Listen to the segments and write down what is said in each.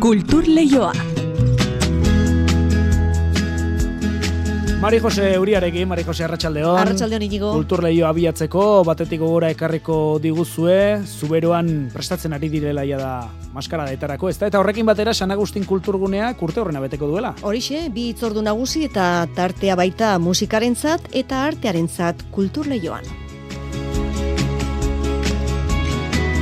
Kultur Leioa. Mari Jose Uriarekin, Mari Jose Arratsaldeon. Arratsaldeon inigo. Kultur Leio abiatzeko batetik gogora ekarriko diguzue, zuberoan prestatzen ari direla ja da maskara detarako, ezta? Eta horrekin batera San Agustin kulturgunea kurte horrena beteko duela. Horixe, bi itzordu nagusi eta tartea baita musikarentzat eta artearentzat kultur leioan.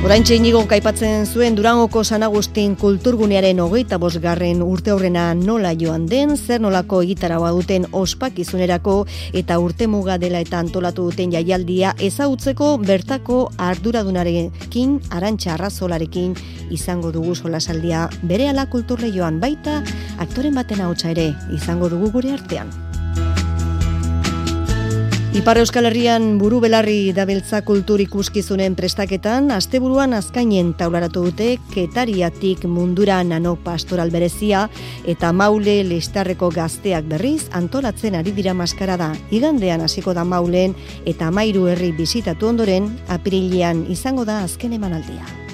Oraintxe inigo kaipatzen zuen Durangoko San Agustin kulturgunearen hogeita bosgarren urte horrena nola joan den, zer nolako egitaragoa duten ospakizunerako eta urte muga dela eta antolatu duten jaialdia ezagutzeko bertako arduradunarekin, arantxa arrazolarekin izango dugu solasaldia bere ala kulturleioan baita aktoren baten hautsa ere izango dugu gure artean. Ipar Euskal Herrian buru belarri dabiltza kultur ikuskizunen prestaketan, asteburuan azkainen taularatu dute ketariatik mundura nano pastoral berezia eta maule lestarreko gazteak berriz antolatzen ari dira maskara da. Igandean hasiko da maulen eta mairu herri bizitatu ondoren, apirilean izango da azken emanaldia.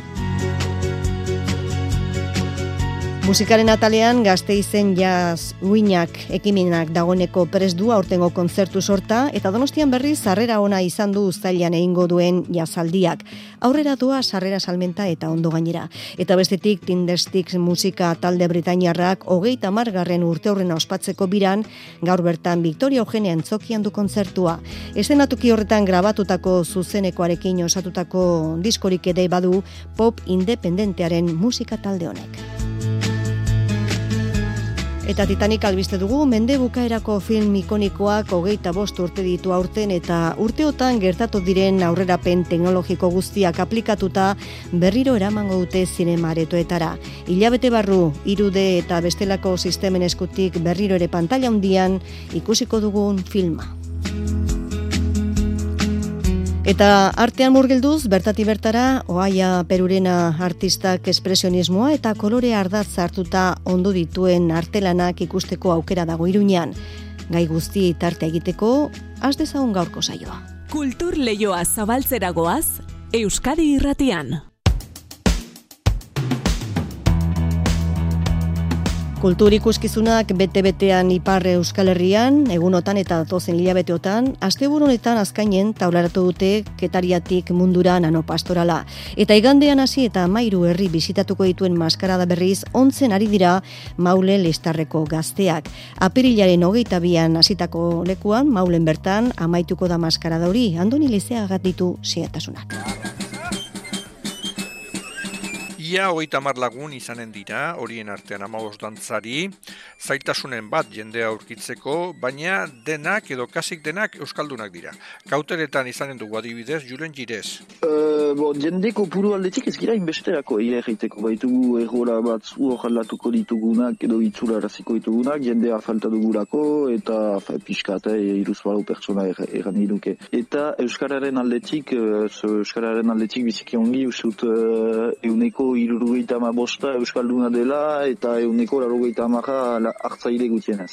Musikaren atalean gazte izen jaz uinak ekimenak dagoneko pres du aurtengo kontzertu sorta eta donostian berriz sarrera ona izan du uztailan egingo duen jazaldiak. Aurrera dua sarrera salmenta eta ondo gainera. Eta bestetik Tindestik musika talde Britainiarrak hogeita margarren urte horrena ospatzeko biran gaur bertan Victoria Eugenia entzokian du kontzertua. Estenatuki horretan grabatutako zuzenekoarekin osatutako diskorik ere badu pop independentearen musika talde honek. Eta Titanic albiste dugu, mende bukaerako film ikonikoak hogeita bost urte ditu aurten eta urteotan gertatu diren aurrerapen teknologiko guztiak aplikatuta berriro eramango dute zinemaretoetara. Ilabete barru, irude eta bestelako sistemen eskutik berriro ere pantalla handian ikusiko dugun filma. Eta artean murgilduz, bertati bertara, oaia perurena artistak espresionismoa eta kolore ardatz hartuta ondo dituen artelanak ikusteko aukera dago iruñan. Gai guzti tarte egiteko, az dezagun gaurko saioa. Kultur Leioa zabaltzeragoaz, Euskadi irratian. Kultur ikuskizunak bete-betean ipar Euskal Herrian, egunotan eta datozen hilabeteotan, asteburu honetan azkainen taularatu dute ketariatik mundura nanopastorala. Eta igandean hasi eta mairu herri bizitatuko dituen maskarada berriz ontzen ari dira maule listarreko gazteak. Apirilaren hogeita bian hasitako lekuan, maulen bertan, amaituko da maskarada hori, andoni lizea ditu zietasunak. Ia hogeita hamar lagun izanen dira, horien artean amabos dantzari, zaitasunen bat jendea aurkitzeko, baina denak edo kasik denak euskaldunak dira. Kauteretan izanen dugu adibidez, julen jirez. Uh, bo, jendeko puru aldetik ez gira inbesterako ire egiteko baitugu errora bat zu jalatuko ditugunak edo itzula eraziko ditugunak, jendea falta dugurako eta fa, piskate e, iruz balu pertsona er, eran iruke. Eta Euskararen aldetik, uh, Euskararen aldetik biziki ongi usut uh, euneko irurugeita ama bosta Euskalduna dela eta euneko larugeita amaja hartzaile gutienez.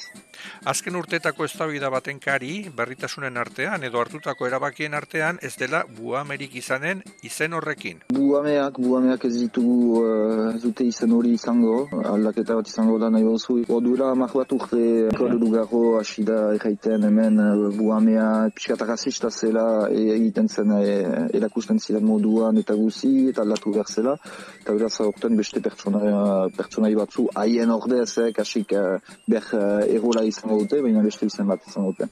Azken urtetako eztabaida baten kari, berritasunen artean edo hartutako erabakien artean ez dela buamerik izanen izen horrekin. Buameak, buameak ez ditugu uh, zute izen hori izango, aldaketa bat izango da nahi bozu. Odura amak bat urte, kodugarro hasi da erraiten hemen uh, buamea piskatak asista zela e, egiten zen erakusten ziren moduan eta guzi eta aldatu behar zela. Eta beraz aurten beste pertsona, pertsonai batzu haien ordez, kasik uh, ber uh, erola izango dute, baina beste izen bat izango dute.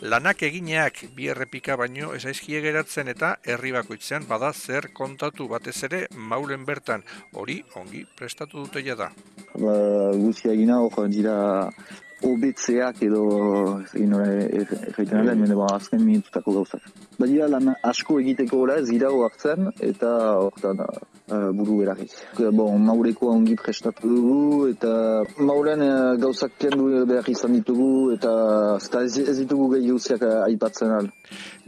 Lanak egineak bi errepika baino ez aizkie geratzen eta herri bakoitzean bada zer kontatu batez ere maulen bertan hori ongi prestatu dute da. Ba, guzia egina hor dira obetzeak edo egin erraiten aldean, mm. ba, azken minututako gauzak. Ba dira lan asko egiteko ora ez gira hartzen eta hortan uh, buru beragiz. Bon, maureko ongi prestatu dugu eta mauren uh, gauzak kendu behar izan ditugu eta ez, ez ditugu gehi gauziak uh, aipatzen al.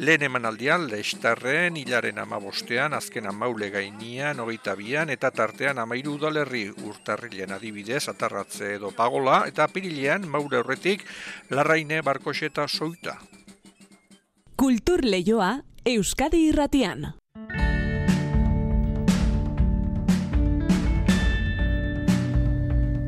Lehen eman aldian, lehistarren, hilaren amabostean, azken amaule gainian, hogeita bian, eta tartean amairu udalerri urtarrilean adibidez, atarratze edo pagola, eta apirilean, maure horretik, larraine, barkoxeta, soita. Kultur Leioa, Euskadi irratian.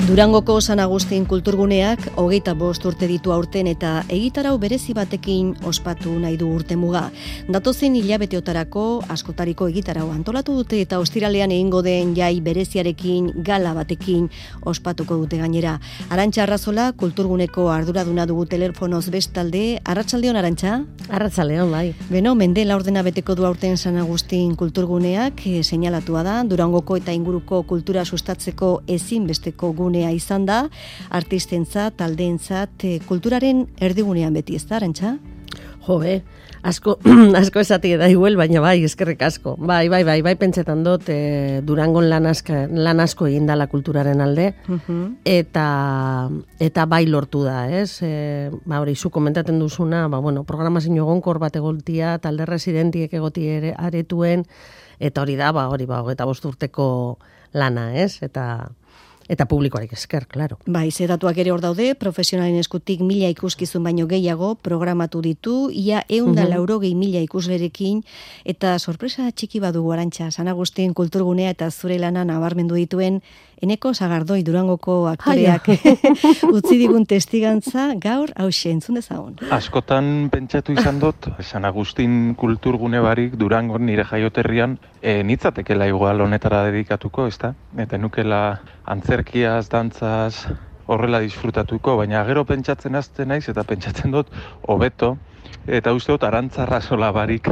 Durangoko San Agustin kulturguneak hogeita bost urte ditu aurten eta egitarau berezi batekin ospatu nahi du urte muga. Datozen hilabeteotarako askotariko egitarau antolatu dute eta ostiralean egingo den jai bereziarekin gala batekin ospatuko dute gainera. Arantxa Arrazola kulturguneko arduraduna dugu telefonoz bestalde. Arratsaldeon Arantxa? Arratsaldeon bai. Beno, mende laurdena beteko du aurten San Agustin kulturguneak e, seinalatua da Durangoko eta inguruko kultura sustatzeko ezinbesteko gune erdigunea izan da, artistentza, taldeentzat, kulturaren erdigunean beti ez da, rentza? Jo, be, asko, asko esati da iguel, baina bai, eskerrik asko. Bai, bai, bai, bai, pentsetan dut, e, durangon lan, aska, lan asko egin dala kulturaren alde, eta, eta bai lortu da, ez? E, ba, hori, zu komentaten duzuna, ba, bueno, programazio gonkor bat egoltia, talde residentiek egoti ere aretuen, eta hori da, ba, hori, ba, eta bosturteko lana, ez? Eta, Eta publikoarik esker, klaro. Bai, ze datuak ere hor daude, profesionalen eskutik mila ikuskizun baino gehiago programatu ditu, ia eunda mm -hmm. mila ikuslerekin, eta sorpresa txiki badu arantxa, San Agustin kulturgunea eta zure lana nabarmendu dituen, eneko zagardoi durangoko aktoreak utzi digun testigantza gaur hause entzun dezagun. Askotan pentsatu izan dut, San Agustin kulturgune barik durangon nire jaioterrian, e, nitzatekela igual honetara dedikatuko, ezta? Eta nukela antzerkiaz, dantzaz, horrela disfrutatuko, baina gero pentsatzen azten naiz eta pentsatzen dut hobeto. Eta uste dut arantzarra sola barik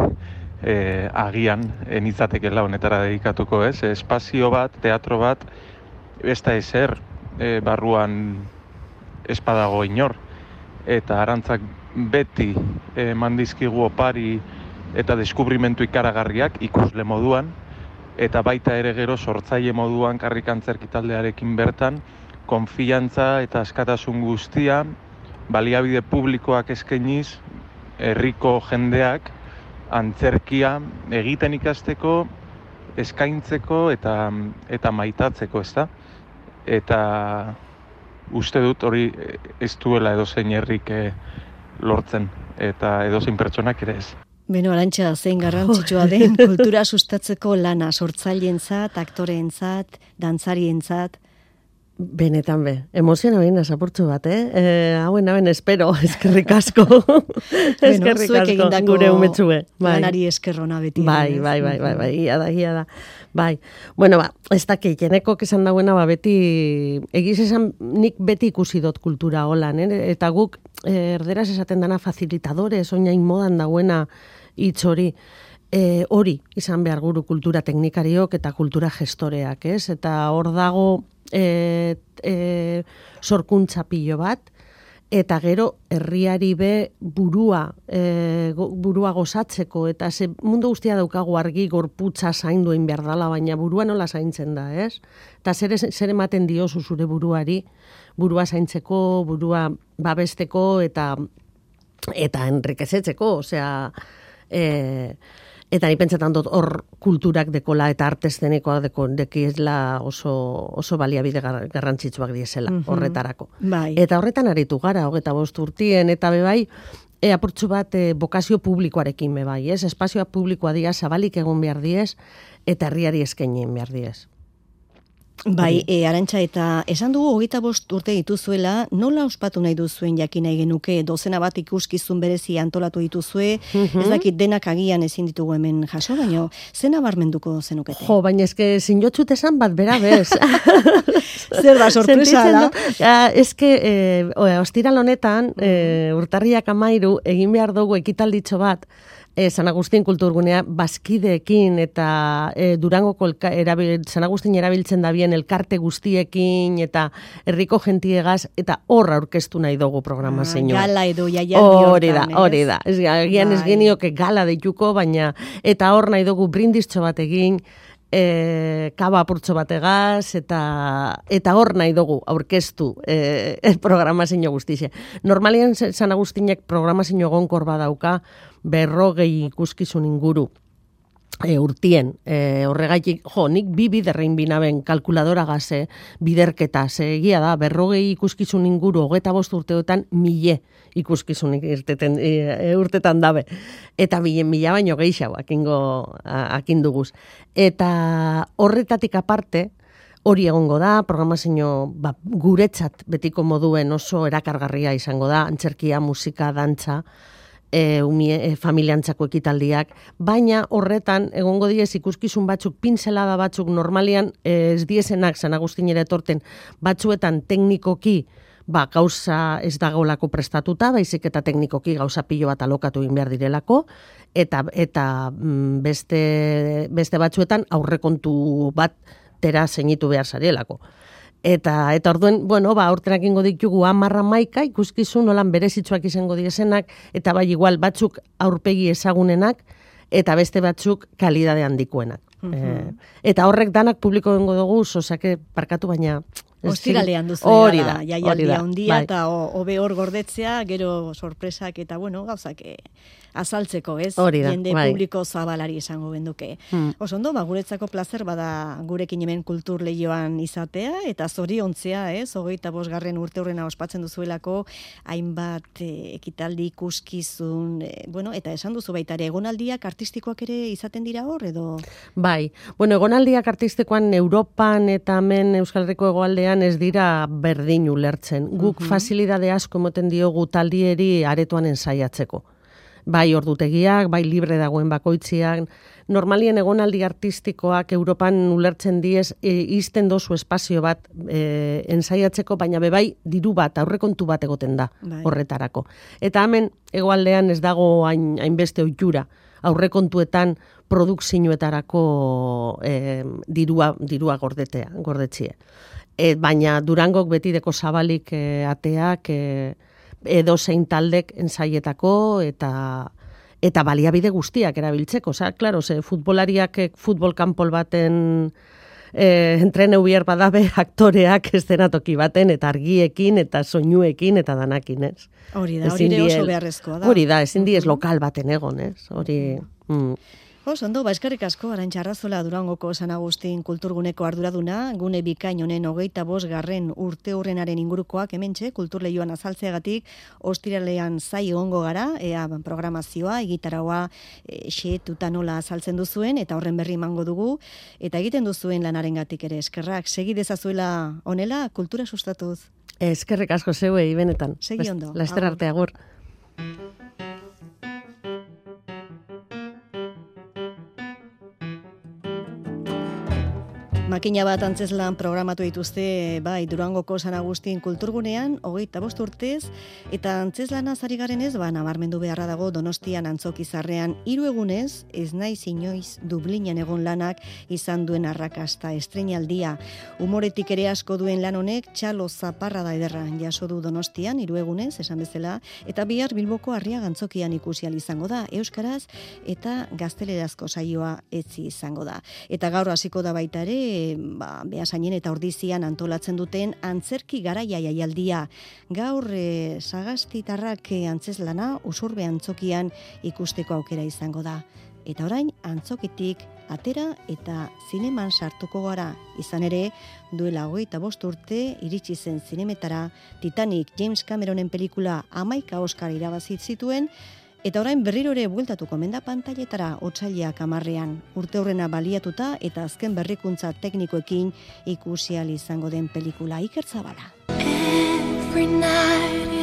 e, agian enitzatekela honetara dedikatuko, ez? Espazio bat, teatro bat, ez da ezer e, barruan espadago inor. Eta arantzak beti eman dizkigu opari eta deskubrimentu ikaragarriak ikusle moduan eta baita ere gero sortzaile moduan karrikantzerki taldearekin bertan, konfiantza eta askatasun guztia, baliabide publikoak eskainiz, herriko jendeak, antzerkia egiten ikasteko, eskaintzeko eta, eta maitatzeko, ez da? Eta uste dut hori ez duela edozein herrik lortzen, eta edozein pertsonak ere ez. Beno, arantxa, zein garrantzitsua den kultura sustatzeko lana sortzaileentzat, aktoreentzat, dantzarientzat. Benetan be, emozioa baina zapurtzu bat, eh? E, hauen, hauen, espero, eskerrik asko. eskerrik asko, gure umetxue. Bai. Lanari eskerrona beti. Bai, bai, bai, bai, bai, ia da, ia da. Bai, bueno, ba, ez da, keneko kesan dagoena, ba, beti, egiz esan, nik beti ikusi dut kultura holan, eh? eta guk, eh, erderaz esaten dana facilitadores, oinain modan dagoena, hitz hori e, hori izan behar guru kultura teknikariok eta kultura gestoreak, ez? Eta hor dago e, e, sorkuntza pilo bat, eta gero herriari be burua, e, burua gozatzeko, eta ze mundu guztia daukagu argi gorputza zainduen behar dala, baina burua nola zaintzen da, ez? Eta zer, zer ematen diozu zure buruari, burua zaintzeko, burua babesteko, eta eta enrikezetzeko, osea, e, eta ni pentsetan dut hor kulturak dekola eta artestenikoa deko dekiesla oso oso baliabide garrantzitsuak diesela mm horretarako. Bai. Eta horretan aritu gara, hogeta bost urtien, eta bebai, e, apurtzu bat e, bokazio publikoarekin bebai, ez? Espazioa publikoa dia zabalik egon behar diez, eta herriari eskenien behar diez. Bai, e, arantxa eta esan dugu hogeita bost urte dituzuela, nola ospatu nahi duzuen jakin nahi genuke, dozena bat ikuskizun berezi antolatu dituzue, mm -hmm. ez dakit denak agian ezin ditugu hemen jaso, baino, zena barmenduko zenukete? Jo, baina eske zinjotxut esan bat bera bez. Zer da, sorpresa da? Ja, eske, e, ostiral honetan, e, urtarriak amairu, egin behar dugu ekitalditxo bat, e, San Agustin kulturgunea bazkideekin eta e, Durangoko erabil, San Agustin erabiltzen da bien elkarte guztiekin eta herriko gentiegaz eta hor aurkeztu nahi dugu programa ah, Gala edo jaia Hori da, hori da. Ez, gian ez bai. genioke gala deituko, baina eta hor nahi dugu brindiztxo bat egin, e, kaba apurtxo bategaz, eta eta hor nahi dugu aurkeztu e, programa zinio guztize. Normalien San Agustinek programa zinio gonkor badauka, berrogei ikuskizun inguru e, urtien, e, horregaitik, jo, nik bi biderrein binaben kalkuladora gaze, biderketa, ze egia da, berrogei ikuskizun inguru, hogeta bost urteotan, mile ikuskizun irteten, e, urtetan dabe. Eta bilen mila baino gehiago, akingo, akinduguz. Eta horretatik aparte, hori egongo da, programazio ba, guretzat betiko moduen oso erakargarria izango da, antzerkia, musika, dantza, e, umie, e, familiantzako ekitaldiak, baina horretan egongo diez ikuskizun batzuk, pinzelada batzuk normalian e, ez diezenak San Agustin ere etorten batzuetan teknikoki ba, gauza ez dagoelako prestatuta, baizik eta teknikoki gauza pilo bat alokatu egin behar direlako, eta, eta mm, beste, beste batzuetan aurrekontu bat tera zeinitu behar zarelako. Eta, eta orduen, bueno, ba, urtenak ingo ditugu amarra maika, ikuskizun, nolan berezitzuak izango diesenak, eta bai igual batzuk aurpegi ezagunenak, eta beste batzuk kalidade handikoenak. Mm eta horrek danak publiko dengo dugu, osake parkatu baina... Ostiralean duzu hori da, hori da, bai. eta hobe hor gordetzea, gero sorpresak eta bueno, gauzak eh, azaltzeko, ez? Hori da, Jende bai. publiko zabalari esango benduke. Hmm. Oso ondo, ba, guretzako placer bada gurekin hemen kultur lehioan izatea, eta zori ontzea, ez? Hogeita bosgarren urte horrena ospatzen duzuelako, hainbat e, ekitaldi ikuskizun, e, bueno, eta esan duzu baita ere, egonaldiak artistikoak ere izaten dira hor, edo? Bai, bueno, egonaldiak artistikoan Europan eta hemen Euskal Herriko egoaldean ez dira berdin ulertzen. Guk uh fasilidade asko emoten diogu taldieri aretoan ensaiatzeko bai ordutegiak, bai libre dagoen bakoitziak, normalien egonaldi artistikoak Europan ulertzen diez e, izten dozu espazio bat e, ensaiatzeko, baina bebai diru bat, aurrekontu bat egoten da bai. horretarako. Eta hemen egoaldean ez dago hain, hainbeste oitura, aurrekontuetan produkzioetarako e, dirua, dirua gordetea, gordetzie. E, baina Durangok beti deko zabalik e, ateak, e, edo zein taldek ensaietako eta eta baliabide guztiak erabiltzeko. Osa, klaro, ze futbolariak eh, futbol kanpol baten e, entrene ubier badabe aktoreak estenatoki baten eta argiekin eta soinuekin eta danakin, ez? Hori da, hori oso beharrezkoa da. Hori da, ezin diez lokal baten egon, ez? Hori... Mm. Os, ondo, ba, eskerrik asko, arantxa arrazola Durangoko San Agustin kulturguneko arduraduna, gune bikain honen hogeita bos garren urte hurrenaren ingurukoak hementxe, kulturleioan azaltzeagatik, ostiralean zai ongo gara, ea programazioa, egitaragoa, e, xe, nola azaltzen duzuen, eta horren berri mango dugu, eta egiten duzuen lanaren gatik ere, eskerrak, segi dezazuela onela, kultura sustatuz. Eskerrik asko zeuei, benetan. Segi ondo. Laster arte, agur. Makina bat antzeslan programatu dituzte, bai, Durangoko San Agustin kulturgunean, hogeita bost urtez, eta antzeslana zari garen ez, ba, nabarmendu beharra dago Donostian antzokizarrean hiru egunez, ez naiz inoiz Dublinen egon lanak izan duen arrakasta estrenaldia. Umoretik ere asko duen lan honek, txalo zaparra da ederra jaso du Donostian, hiru egunez, esan bezala, eta bihar Bilboko harria gantzokian ikusial izango da, Euskaraz, eta gaztelerazko saioa etzi izango da. Eta gaur hasiko da baita ere, ba, behasainen eta ordizian antolatzen duten antzerki garaia jaialdia. Gaur e, sagastitarrak e, antzeslana usurbe antzokian ikusteko aukera izango da. Eta orain antzokitik atera eta zineman sartuko gara. Izan ere, duela hogeita bost urte iritsi zen zinemetara Titanic James Cameronen pelikula amaika Oscar irabazit zituen, Eta orain berriro ere bueltatuko menda pantailetara otsaileak amarrean, urte horrena baliatuta eta azken berrikuntza teknikoekin ikusial izango den pelikula ikertzabala. Every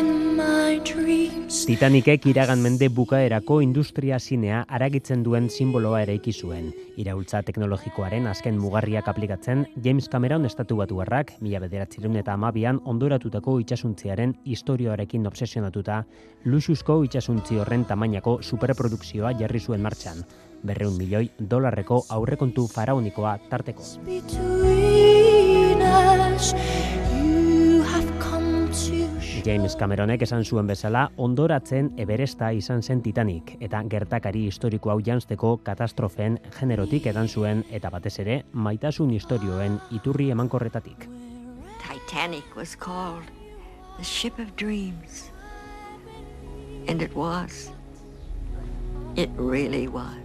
Titanikek iragan mende bukaerako industria zinea aragitzen duen simboloa ere zuen. Iraultza teknologikoaren azken mugarriak aplikatzen, James Cameron estatu batu harrak, mila bederatzerun eta amabian ondoratutako itxasuntziaren historioarekin obsesionatuta, luxusko itxasuntzi horren tamainako superprodukzioa jarri zuen martxan. Berreun milioi dolarreko aurrekontu faraonikoa tarteko. James Cameronek esan zuen bezala ondoratzen Everesta izan zen Titanic eta gertakari historiko hau janzteko katastrofen generotik edan zuen eta batez ere maitasun historioen iturri emankorretatik. Titanic was called the ship of dreams. And it was. It really was.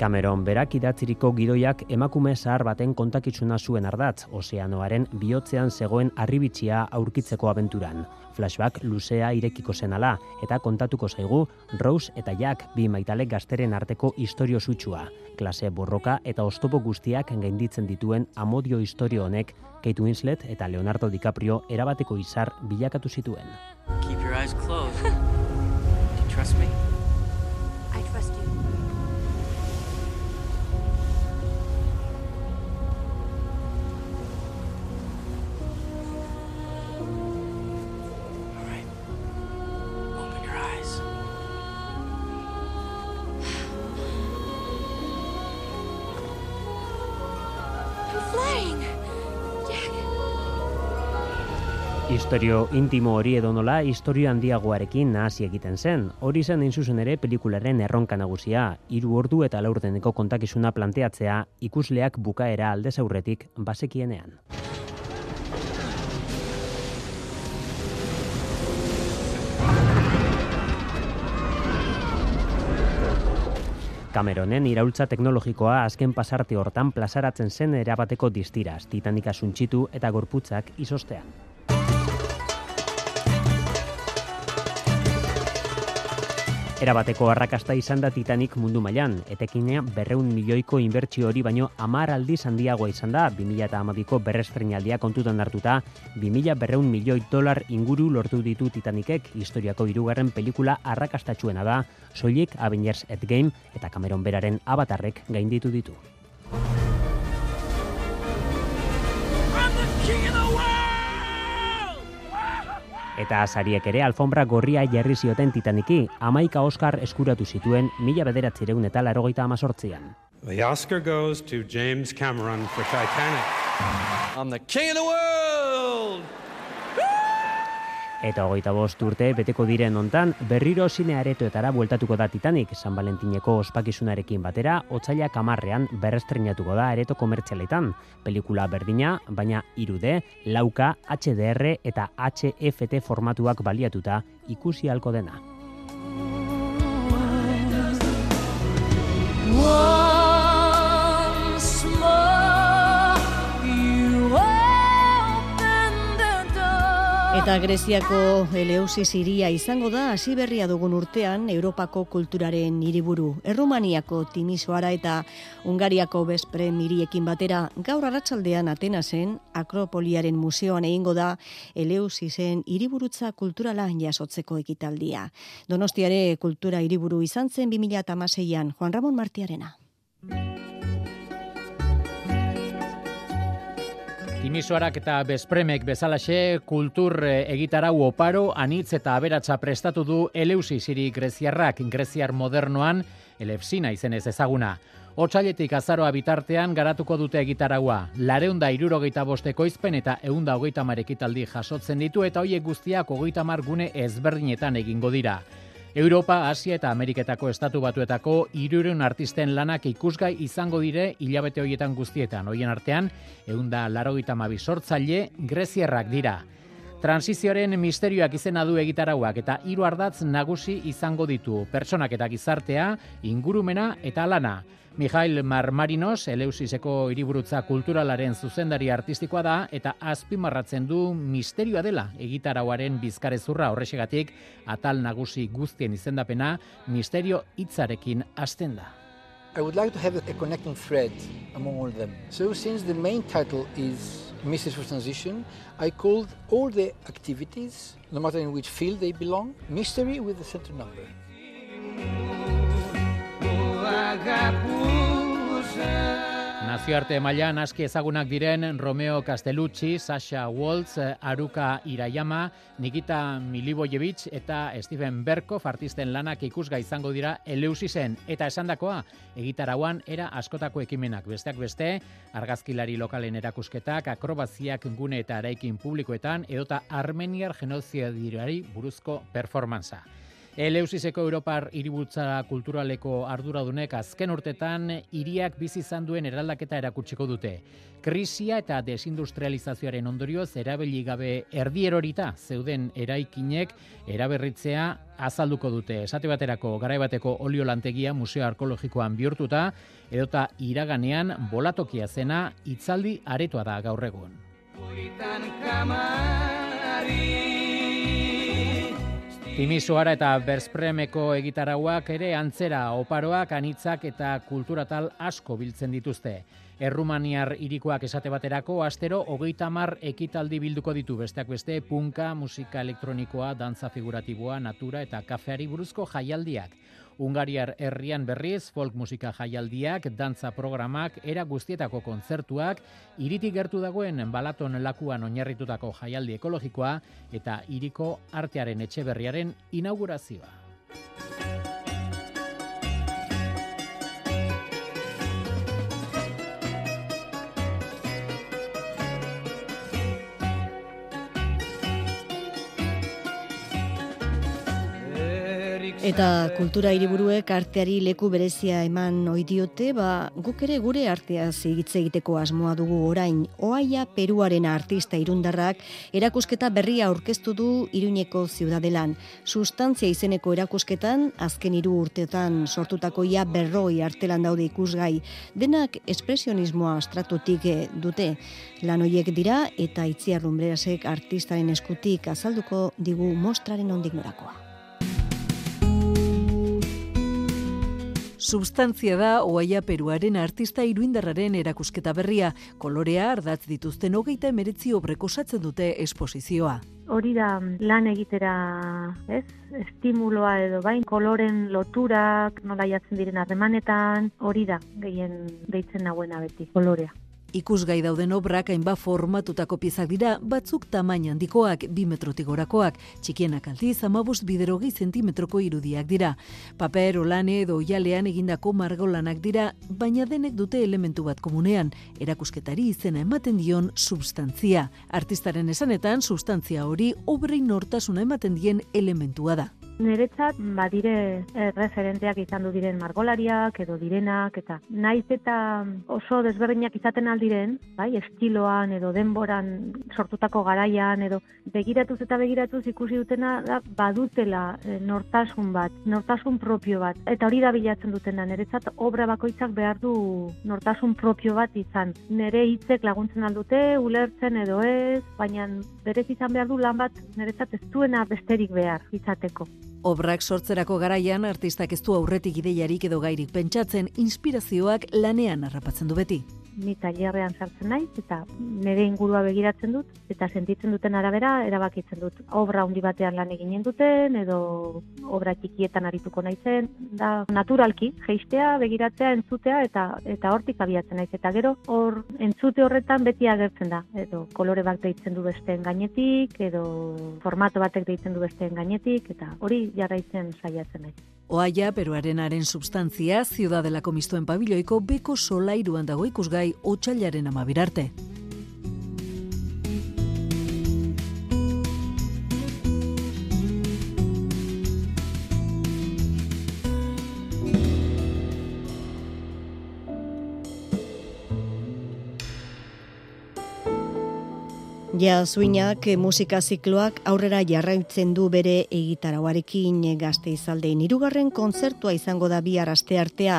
Cameron berak idatziriko gidoiak emakume zahar baten kontakizuna zuen ardatz, ozeanoaren bihotzean zegoen arribitxia aurkitzeko abenturan. Flashback luzea irekiko zenala, eta kontatuko zaigu Rose eta Jack bi maitalek gazteren arteko historio sutsua. Klase borroka eta oztopo guztiak gainditzen dituen amodio historio honek Kate Winslet eta Leonardo DiCaprio erabateko izar bilakatu zituen. Keep your eyes closed. Trust me? Historio intimo hori edo nola, historio handiagoarekin nahasi egiten zen. Hori zen hain zuzen ere pelikularen erronka nagusia, hiru ordu eta laurdeneko kontakizuna planteatzea ikusleak bukaera aldez aurretik basekienean. Cameronen iraultza teknologikoa azken pasarte hortan plazaratzen zen erabateko distiraz, Titanica suntxitu eta gorputzak izostean. Erabateko arrakasta izan da Titanic mundu mailan, etekina berreun milioiko inbertsio hori baino amar aldiz handiagoa izan da, 2008ko berrestrenaldia kontutan hartuta, 2000 berreun milioi dolar inguru lortu ditu Titanicek. Historiako hirugarren pelikula arrakastatxuena da, soilik Avengers Endgame eta Cameron beraren avatarrek gainditu ditu. Eta sariek ere alfombra gorria jarri zioten Titaniki, amaika Oscar eskuratu zituen mila bederatzireun eta larogeita amazortzian. The Oscar goes to James Cameron for Titanic. I'm the king of the world! Eta hogeita bost urte beteko diren hontan berriro zine aretoetara bueltatuko da Titanic San Valentineko ospakizunarekin batera, otzailak amarrean berrestrenatuko da areto komertzialetan. Pelikula berdina, baina irude, lauka, HDR eta HFT formatuak baliatuta ikusi halko dena. Eta Greziako Eleusis hiria izango da hasi berria dugun urtean Europako kulturaren hiriburu. Errumaniako Timisoara eta Ungariako Bespre miriekin batera gaur arratsaldean Atenasen Akropoliaren museoan egingo da Eleusisen hiriburutza kulturala jasotzeko ekitaldia. Donostiare kultura hiriburu izan zen 2016an Juan Ramon Martiarena. Timisoarak eta Bespremek bezalaxe kultur eh, egitarau oparo anitz eta aberatsa prestatu du Eleusis hiri greziarrak greziar modernoan Elefsina izenez ezaguna. Otsailetik azaroa bitartean garatuko dute egitaraua. Lareunda irurogeita bosteko izpen eta eunda hogeita ekitaldi jasotzen ditu eta hoiek guztiak hogeita gune ezberdinetan egingo dira. Europa, Asia eta Ameriketako estatu batuetako irureun artisten lanak ikusgai izango dire hilabete hoietan guztietan. Hoien artean, eunda larogita mabi sortzaile, greziarrak dira. Transizioaren misterioak izena du egitarauak eta hiru ardatz nagusi izango ditu. Pertsonak eta gizartea, ingurumena eta lana. Mijail Marmarinos, Eleusiseko hiriburutza kulturalaren zuzendari artistikoa da eta azpimarratzen du misterioa dela egitarauaren bizkarezurra horrexegatik atal nagusi guztien izendapena misterio hitzarekin hasten da. I would like to have a connecting thread among all them. So since the main title is Mysteries for Transition, I called all the activities, no matter in which field they belong, mystery with the center number. Nazioarte mailan aski ezagunak diren Romeo Castellucci, Sasha Waltz, Aruka Irayama, Nikita Milivojevic eta Stephen Berkov artisten lanak ikusga izango dira Eleusisen eta esandakoa egitarauan era askotako ekimenak besteak beste, argazkilari lokalen erakusketak, akrobaziak gune eta eraikin publikoetan edota armeniar genozidirari buruzko performantza. Eleusizeko Europar hiributza kulturaleko arduradunek azken urtetan hiriak bizi izan duen eraldaketa erakutsiko dute. Krisia eta desindustrializazioaren ondorioz erabili gabe erdierorita zeuden eraikinek eraberritzea azalduko dute. Esate baterako garaibateko oliolantegia museo arkeologikoan bihurtuta edota iraganean bolatokia zena hitzaldi aretoa da gaur egun. Timisoara eta Berspremeko egitarauak ere antzera oparoak anitzak eta kulturatal asko biltzen dituzte. Errumaniar irikoak esate baterako, astero hogeita mar ekitaldi bilduko ditu besteak beste, punka, musika elektronikoa, dantza figuratiboa, natura eta kafeari buruzko jaialdiak. Ungariar herrian berriz, folk musika jaialdiak, dantza programak, era guztietako kontzertuak, iritik gertu dagoen balaton lakuan oinarritutako jaialdi ekologikoa eta iriko artearen etxe berriaren inaugurazioa. Eta kultura hiriburuek arteari leku berezia eman ohi diote, ba guk ere gure arteaz hitz egiteko asmoa dugu orain. Oaia Peruaren artista irundarrak erakusketa berria aurkeztu du Iruñeko ziudadelan. Sustantzia izeneko erakusketan azken hiru urteetan sortutako ia berroi artelan daude ikusgai. Denak espresionismoa astratutik dute. Lan hoiek dira eta Itziar Lumbrerasek artistaren eskutik azalduko digu mostraren ondik norakoa. Substantzia da Oaia Peruaren artista iruindarraren erakusketa berria, kolorea ardatz dituzten hogeita emeretzi obreko satzen dute esposizioa. Hori da lan egitera, ez? Estimuloa edo bain koloren loturak, nola jatzen diren harremanetan, hori da gehien deitzen nagoena beti, kolorea. Ikusgai dauden obrak hainba formatutako piezak dira, batzuk tamain handikoak, bi metrotik gorakoak, txikienak aldiz, amabust biderogi zentimetroko irudiak dira. Paper, olane edo oialean egindako margolanak dira, baina denek dute elementu bat komunean, erakusketari izena ematen dion substantzia. Artistaren esanetan, substantzia hori obrein nortasuna ematen dien elementua da. Niretzat badire referenteak izan du diren margolariak edo direnak eta naiz eta oso desberdinak izaten aldiren, bai, estiloan edo denboran sortutako garaian edo begiratuz eta begiratuz ikusi dutena da badutela eh, nortasun bat, nortasun propio bat eta hori da bilatzen dutena niretzat obra bakoitzak behar du nortasun propio bat izan. Nere hitzek laguntzen aldute, ulertzen edo ez, baina berez izan behar du lan bat niretzat ez duena besterik behar izateko. Obrak sortzerako garaian artistak ez du aurretik ideiarik edo gairik pentsatzen inspirazioak lanean harrapatzen du beti ni tailerrean sartzen naiz eta nire ingurua begiratzen dut eta sentitzen duten arabera erabakitzen dut. Obra handi batean lan eginen duten edo obra txikietan arituko naizen, da naturalki jeistea, begiratzea, entzutea eta eta hortik abiatzen naiz eta gero hor entzute horretan beti agertzen da edo kolore bat deitzen du besteen gainetik edo formato batek deitzen du besteen gainetik eta hori jarraitzen saiatzen naiz. Oaia, peruarenaren substantzia, ziudadelako mistuen pabiloiko beko solairuan dago ikusgai otxailaren amabirarte. Ja, zuinak musika zikloak aurrera jarraitzen du bere egitarauarekin gazte izaldein. Irugarren kontzertua izango da bi arraste artea,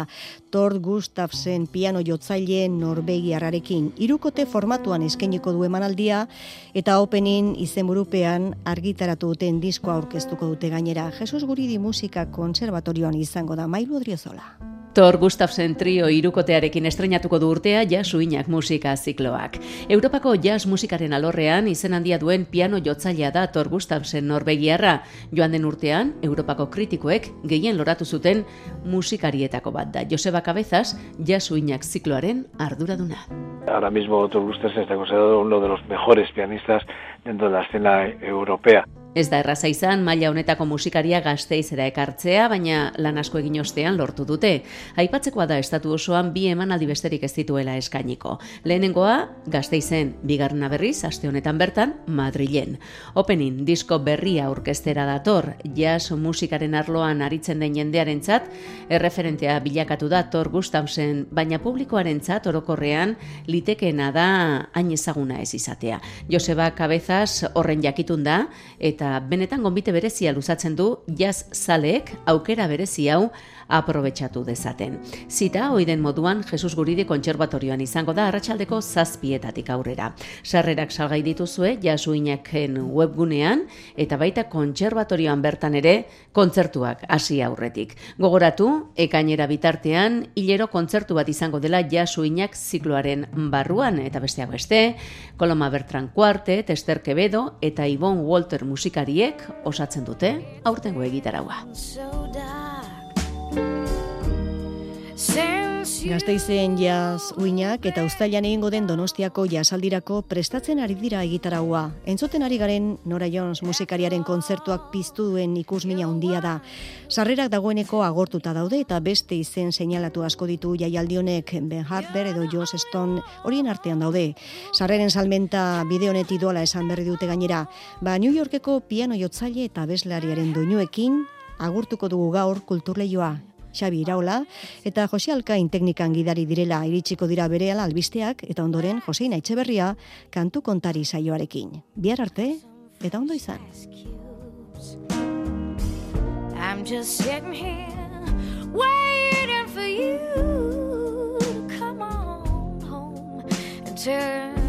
Thor Gustafsen piano jotzaile Norvegiarrarekin. Irukote formatuan eskainiko du emanaldia eta openin izenburupean argitaratu duten diskoa aurkeztuko dute gainera. Jesus Guridi musika konservatorioan izango da Mailu Odriozola. Thor Gustafsen trio irukotearekin estrenatuko du urtea jasuinak musika zikloak. Europako jazz musikaren alorrean izen handia duen piano jotzailea da Thor Gustafsen norbegiarra. Joan den urtean, Europako kritikoek gehien loratu zuten musikarietako bat da. Joseba Cabezas, jasuinak zikloaren arduraduna. Ahora mismo Thor Gustafsen está considerado uno de los mejores pianistas dentro de la escena europea. Ez da erraza izan maila honetako musikaria gazteizera ekartzea, baina lan asko egin ostean lortu dute. Aipatzekoa da estatu osoan bi emanaldi besterik ez dituela eskainiko. Lehenengoa gazteizen, bigarna berriz, aste honetan bertan, Madrilen. Opening, disko berria orkestera dator, jazz musikaren arloan aritzen den jendearentzat, erreferentea bilakatu da Thor Gustafsen, baina publikoarentzat orokorrean litekena da hain ezaguna ez izatea. Joseba Cabezas horren jakitun da, eta eta benetan gonbite berezia luzatzen du jaz zaleek aukera berezi hau aprobetsatu dezaten. Zita, oiden moduan, Jesus Guridi kontserbatorioan izango da arratsaldeko zazpietatik aurrera. Sarrerak salgai dituzue, jasuinaken webgunean, eta baita kontserbatorioan bertan ere, kontzertuak hasi aurretik. Gogoratu, ekainera bitartean, hilero kontzertu bat izango dela jasuinak zikloaren barruan, eta besteak beste, Koloma Bertran Kuarte, Tester Quevedo, eta Ibon Walter musikariek osatzen dute aurtengo egitaraua. Gazteizen jaz uinak eta ustailan egingo den donostiako jasaldirako prestatzen ari dira egitaraua. Entzuten ari garen Nora Jones musikariaren kontzertuak piztu duen ikusmina handia da. Sarrerak dagoeneko agortuta daude eta beste izen seinalatu asko ditu jaialdionek Ben Harper edo Joss Stone horien artean daude. Sarreren salmenta bideonet idola esan berri dute gainera. Ba New Yorkeko piano jotzaile eta beslariaren doinuekin agurtuko dugu gaur kulturleioa Xabi Iraola, eta Jose Alkain teknikan gidari direla iritsiko dira bere albisteak, eta ondoren Joseina Etxeberria kantu kontari saioarekin. Bihar arte, eta ondo izan. I'm just sitting here waiting for you to come on home and turn